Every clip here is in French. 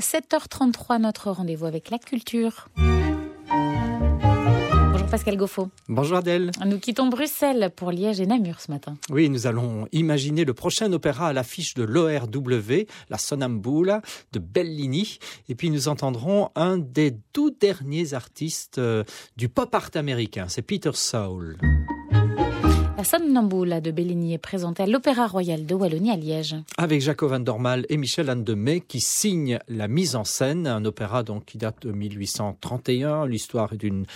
7h33, notre rendez-vous avec la culture. Bonjour Pascal Goffo. Bonjour Adèle. Nous quittons Bruxelles pour Liège et Namur ce matin. Oui, nous allons imaginer le prochain opéra à l'affiche de l'ORW, la Sonambula de Bellini. Et puis nous entendrons un des tout derniers artistes euh, du pop art américain, c'est Peter Soul. La Somnambula de Bellini est présentée à l'Opéra Royal de Wallonie à Liège. Avec Jacob van Dormal et Michel Anne Demey qui signent la mise en scène, un opéra donc qui date de 1831. L'histoire est d'une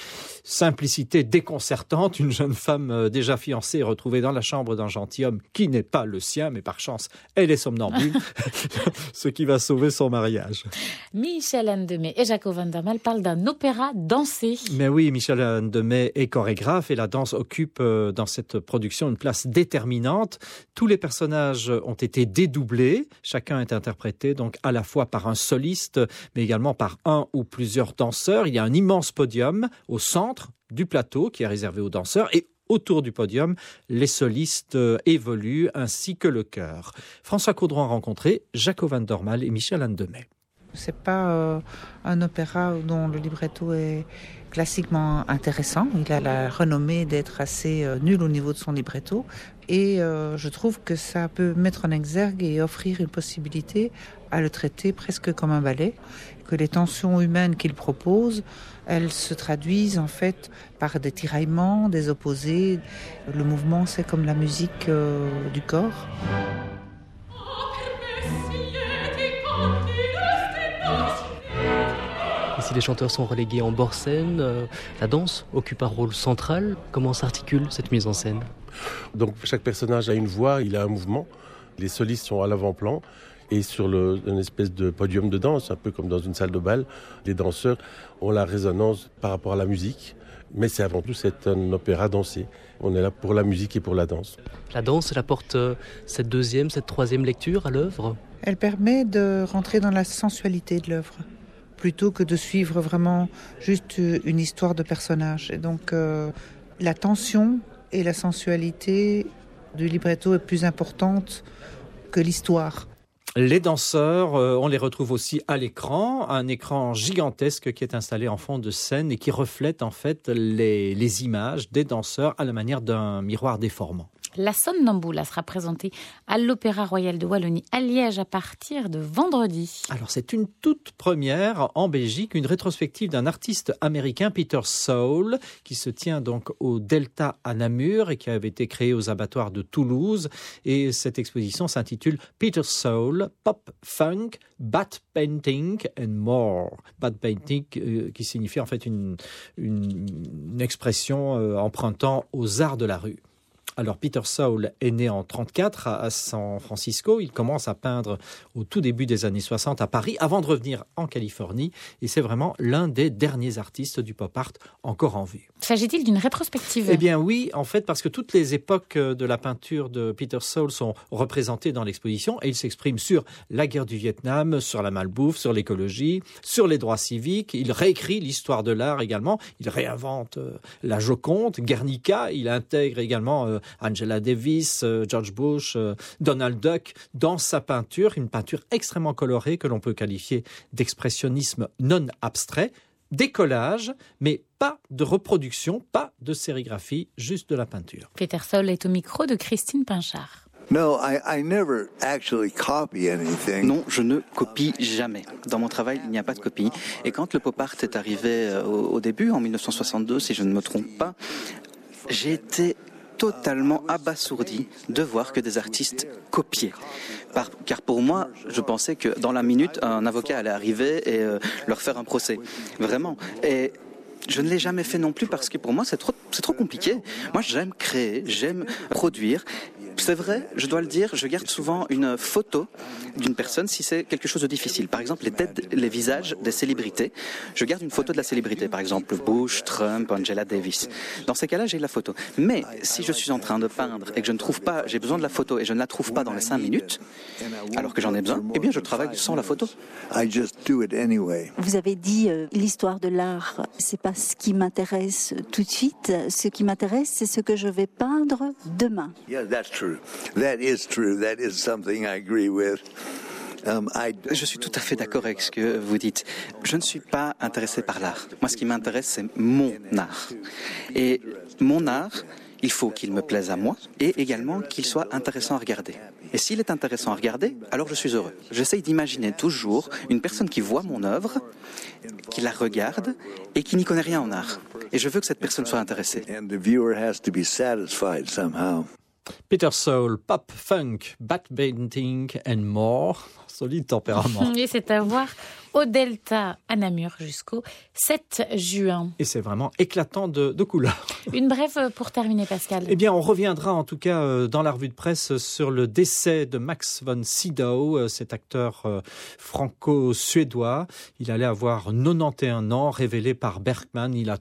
simplicité déconcertante. Une jeune femme euh, déjà fiancée est retrouvée dans la chambre d'un gentilhomme qui n'est pas le sien, mais par chance, elle est somnambule, ce qui va sauver son mariage. Michel Anne Demey et Jacob van Dormal parlent d'un opéra dansé. Mais oui, Michel Anne Demey est chorégraphe et la danse occupe euh, dans cette production une place déterminante. Tous les personnages ont été dédoublés. Chacun est interprété donc à la fois par un soliste, mais également par un ou plusieurs danseurs. Il y a un immense podium au centre du plateau qui est réservé aux danseurs et autour du podium, les solistes évoluent ainsi que le chœur. François Caudron a rencontré Jacob Van Dormal et Michel Andemey. C'est pas euh, un opéra dont le libretto est classiquement intéressant. Il a la renommée d'être assez euh, nul au niveau de son libretto. Et euh, je trouve que ça peut mettre en exergue et offrir une possibilité à le traiter presque comme un ballet. Que les tensions humaines qu'il propose, elles se traduisent en fait par des tiraillements, des opposés. Le mouvement, c'est comme la musique du corps. Ici, les chanteurs sont relégués en bord scène. Euh, la danse occupe un rôle central. Comment s'articule cette mise en scène? Donc, chaque personnage a une voix, il a un mouvement. Les solistes sont à l'avant-plan. Et sur le, une espèce de podium de danse, un peu comme dans une salle de bal, les danseurs ont la résonance par rapport à la musique. Mais c'est avant tout c'est un opéra dansé. On est là pour la musique et pour la danse. La danse, elle apporte euh, cette deuxième, cette troisième lecture à l'œuvre? Elle permet de rentrer dans la sensualité de l'œuvre plutôt que de suivre vraiment juste une histoire de personnage. Et donc euh, la tension et la sensualité du libretto est plus importante que l'histoire. Les danseurs, euh, on les retrouve aussi à l'écran, un écran gigantesque qui est installé en fond de scène et qui reflète en fait les images des danseurs à la manière d'un miroir déformant. La Somnambula sera présentée à l'Opéra Royal de Wallonie à Liège à partir de vendredi. Alors c'est une toute première en Belgique, une rétrospective d'un artiste américain, Peter Soul, qui se tient donc au Delta à Namur et qui avait été créé aux abattoirs de Toulouse. Et cette exposition s'intitule Peter Soul, Pop Funk, Bat Painting and More. Bat Painting euh, qui signifie en fait une, expression euh, empruntant aux arts de la rue. Alors Peter Soul est né en 34 à San Francisco. Il commence à peindre au tout début des années 60 à Paris avant de revenir en Californie. Et c'est vraiment l'un des derniers artistes du pop art encore en vue. S'agit-il d'une rétrospective? Eh bien oui, en fait, parce que toutes les époques de la peinture de Peter Soul sont représentées dans l'exposition et il s'exprime sur la guerre du Vietnam, sur la malbouffe, sur l'écologie, sur les droits civiques. Il réécrit l'histoire de l'art également. Il réinvente euh, la Joconde, Guernica. Il intègre également euh, Angela Davis, euh, George Bush, euh, Donald Duck dans sa peinture, une peinture extrêmement colorée que l'on peut qualifier d'expressionnisme non abstrait, des collages, mais pas de reproduction, pas de sérigraphie, juste de la peinture. Peter Sol est au micro de Christine Pinchard. No, I, I never actually copy anything. Non, je ne copie jamais. Dans mon travail, il n'y a pas de copie. Et quand le pop art est arrivé euh, au, au début, en 1962, si je ne me trompe pas, j'ai été totalement abasourdi de voir que des artistes copiaient. Car pour moi, je pensais que dans la minute, un avocat allait arriver et euh, leur faire un procès. Vraiment. Et je ne l'ai jamais fait non plus parce que pour moi, c'est trop, c'est trop compliqué. Moi, j'aime créer, j'aime produire. C'est vrai, je dois le dire, je garde souvent une photo d'une personne si c'est quelque chose de difficile. Par exemple, les têtes, les visages des célébrités. Je garde une photo de la célébrité, par exemple Bush, Trump, Angela Davis. Dans ces cas-là, j'ai la photo. Mais si je suis en train de peindre et que je ne trouve pas, j'ai besoin de la photo et je ne la trouve pas dans les cinq minutes, alors que j'en ai besoin, eh bien, je travaille sans la photo. I just do it anyway. Vous avez dit euh, l'histoire de l'art, c'est pas ce qui m'intéresse tout de suite. Ce qui m'intéresse, c'est ce que je vais peindre demain. Yeah, that's true. That is true. That is something I agree with. Um, I Je suis tout à fait d'accord avec ce que vous dites. Je ne suis pas intéressé par l'art. Moi, ce qui m'intéresse, c'est mon art. Et mon art, il faut qu'il me plaise à moi et également qu'il soit intéressant à regarder. Et s'il est intéressant à regarder, alors je suis heureux. J'essaye d'imaginer toujours une personne qui voit mon œuvre, qui la regarde et qui n'y connaît rien en art. Et je veux que cette personne soit intéressée. Peter Soul, pop, funk, backbending and more. Solide tempérament. Et c'est à voir au Delta à Namur jusqu'au 7 juin. Et c'est vraiment éclatant de, de couleurs. Une brève pour terminer, Pascal. Eh bien, on reviendra en tout cas euh, dans la revue de presse sur le décès de Max von Sydow, euh, cet acteur euh, franco-suédois. Il allait avoir 91 ans, révélé par Bergman. Il a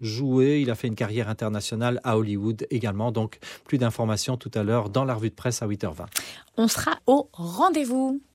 joué. Il a fait une carrière internationale à Hollywood également. Donc, plus d'informations tout à l'heure dans la revue de presse à 8h20. On sera au rendez-vous.